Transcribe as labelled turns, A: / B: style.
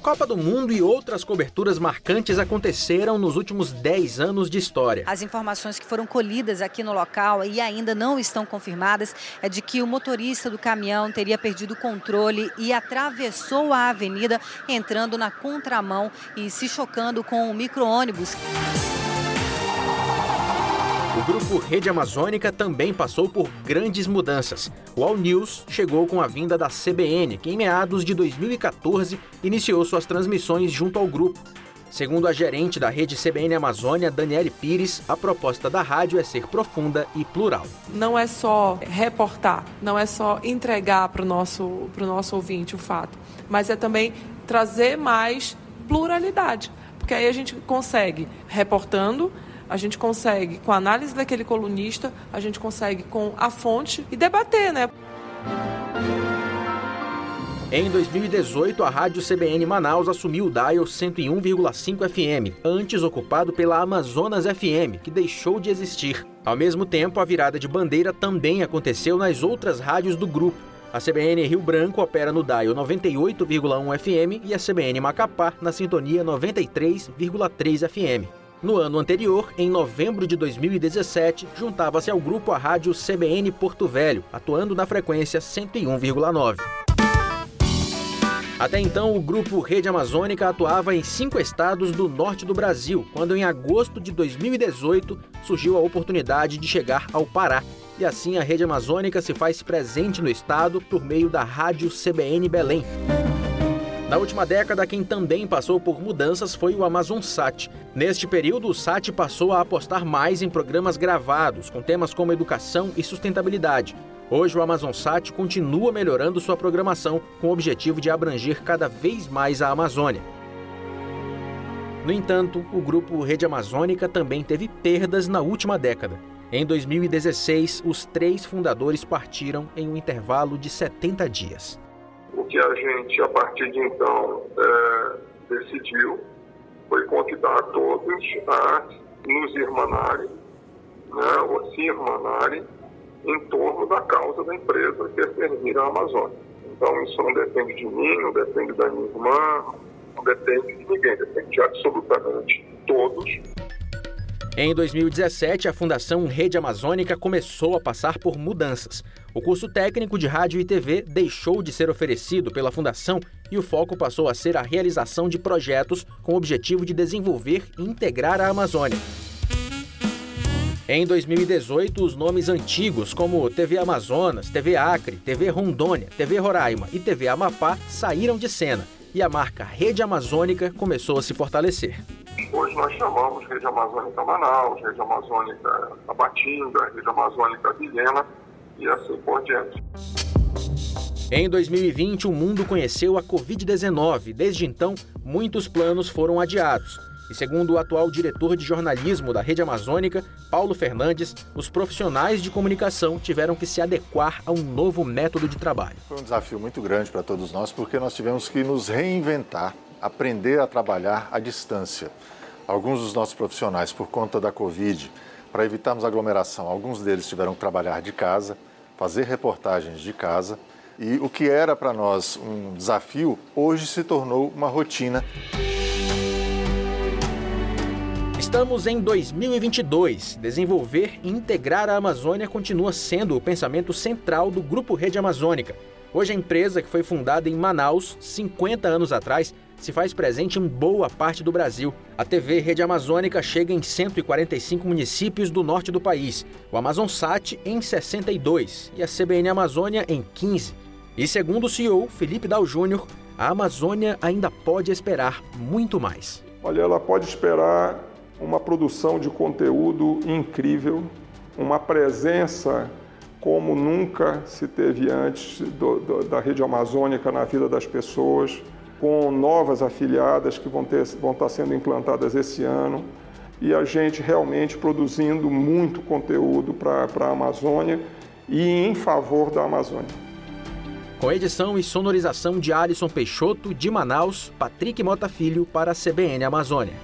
A: Copa do Mundo e outras coberturas marcantes aconteceram nos últimos 10 anos de história.
B: As informações que foram colhidas aqui no local e ainda não estão confirmadas é de que o motorista do caminhão teria perdido o controle e atravessou a avenida, entrando na contramão e se chocando com o micro-ônibus.
A: O grupo Rede Amazônica também passou por grandes mudanças. O All News chegou com a vinda da CBN, que em meados de 2014 iniciou suas transmissões junto ao grupo. Segundo a gerente da rede CBN Amazônia, Daniele Pires, a proposta da rádio é ser profunda e plural.
C: Não é só reportar, não é só entregar para o nosso, nosso ouvinte o fato, mas é também trazer mais pluralidade. Porque aí a gente consegue, reportando, a gente consegue, com a análise daquele colunista, a gente consegue com a fonte e debater, né?
A: Em 2018, a rádio CBN Manaus assumiu o dial 101,5 FM, antes ocupado pela Amazonas FM, que deixou de existir. Ao mesmo tempo, a virada de bandeira também aconteceu nas outras rádios do grupo. A CBN Rio Branco opera no dial 98,1 FM e a CBN Macapá na sintonia 93,3 FM. No ano anterior, em novembro de 2017, juntava-se ao grupo a rádio CBN Porto Velho, atuando na frequência 101,9. Até então, o grupo Rede Amazônica atuava em cinco estados do norte do Brasil, quando em agosto de 2018 surgiu a oportunidade de chegar ao Pará. E assim a Rede Amazônica se faz presente no estado por meio da Rádio CBN Belém. Na última década, quem também passou por mudanças foi o Amazon Sat. Neste período, o Sat passou a apostar mais em programas gravados, com temas como educação e sustentabilidade. Hoje, o Amazon Sat continua melhorando sua programação com o objetivo de abranger cada vez mais a Amazônia. No entanto, o grupo Rede Amazônica também teve perdas na última década. Em 2016, os três fundadores partiram em um intervalo de 70 dias.
D: Que a gente, a partir de então, é, decidiu foi convidar todos a nos irmanarem, né, ou se irmanarem, em torno da causa da empresa que é servir a Amazônia. Então, isso não depende de mim, não depende da minha irmã, não depende de ninguém, depende de absolutamente todos.
A: Em 2017, a Fundação Rede Amazônica começou a passar por mudanças. O curso técnico de rádio e TV deixou de ser oferecido pela Fundação e o foco passou a ser a realização de projetos com o objetivo de desenvolver e integrar a Amazônia. Em 2018, os nomes antigos como TV Amazonas, TV Acre, TV Rondônia, TV Roraima e TV Amapá saíram de cena e a marca Rede Amazônica começou a se fortalecer.
D: Hoje nós chamamos Rede Amazônica Manaus, Rede Amazônica Abatinga, Rede Amazônica Vilhena e assim por diante.
A: Em 2020, o mundo conheceu a Covid-19. Desde então, muitos planos foram adiados. E segundo o atual diretor de jornalismo da Rede Amazônica, Paulo Fernandes, os profissionais de comunicação tiveram que se adequar a um novo método de trabalho.
E: Foi um desafio muito grande para todos nós, porque nós tivemos que nos reinventar, aprender a trabalhar à distância. Alguns dos nossos profissionais, por conta da Covid, para evitarmos aglomeração, alguns deles tiveram que trabalhar de casa, fazer reportagens de casa. E o que era para nós um desafio, hoje se tornou uma rotina.
A: Estamos em 2022. Desenvolver e integrar a Amazônia continua sendo o pensamento central do Grupo Rede Amazônica. Hoje, a empresa, que foi fundada em Manaus 50 anos atrás, se faz presente em boa parte do Brasil. A TV Rede Amazônica chega em 145 municípios do norte do país, o Amazonsat em 62 e a CBN Amazônia em 15. E segundo o CEO Felipe Dal Júnior, a Amazônia ainda pode esperar muito mais.
D: Olha, ela pode esperar uma produção de conteúdo incrível, uma presença como nunca se teve antes do, do, da rede amazônica na vida das pessoas com novas afiliadas que vão, ter, vão estar sendo implantadas esse ano e a gente realmente produzindo muito conteúdo para a Amazônia e em favor da Amazônia.
A: Com edição e sonorização de Alisson Peixoto, de Manaus, Patrick Mota Filho para a CBN Amazônia.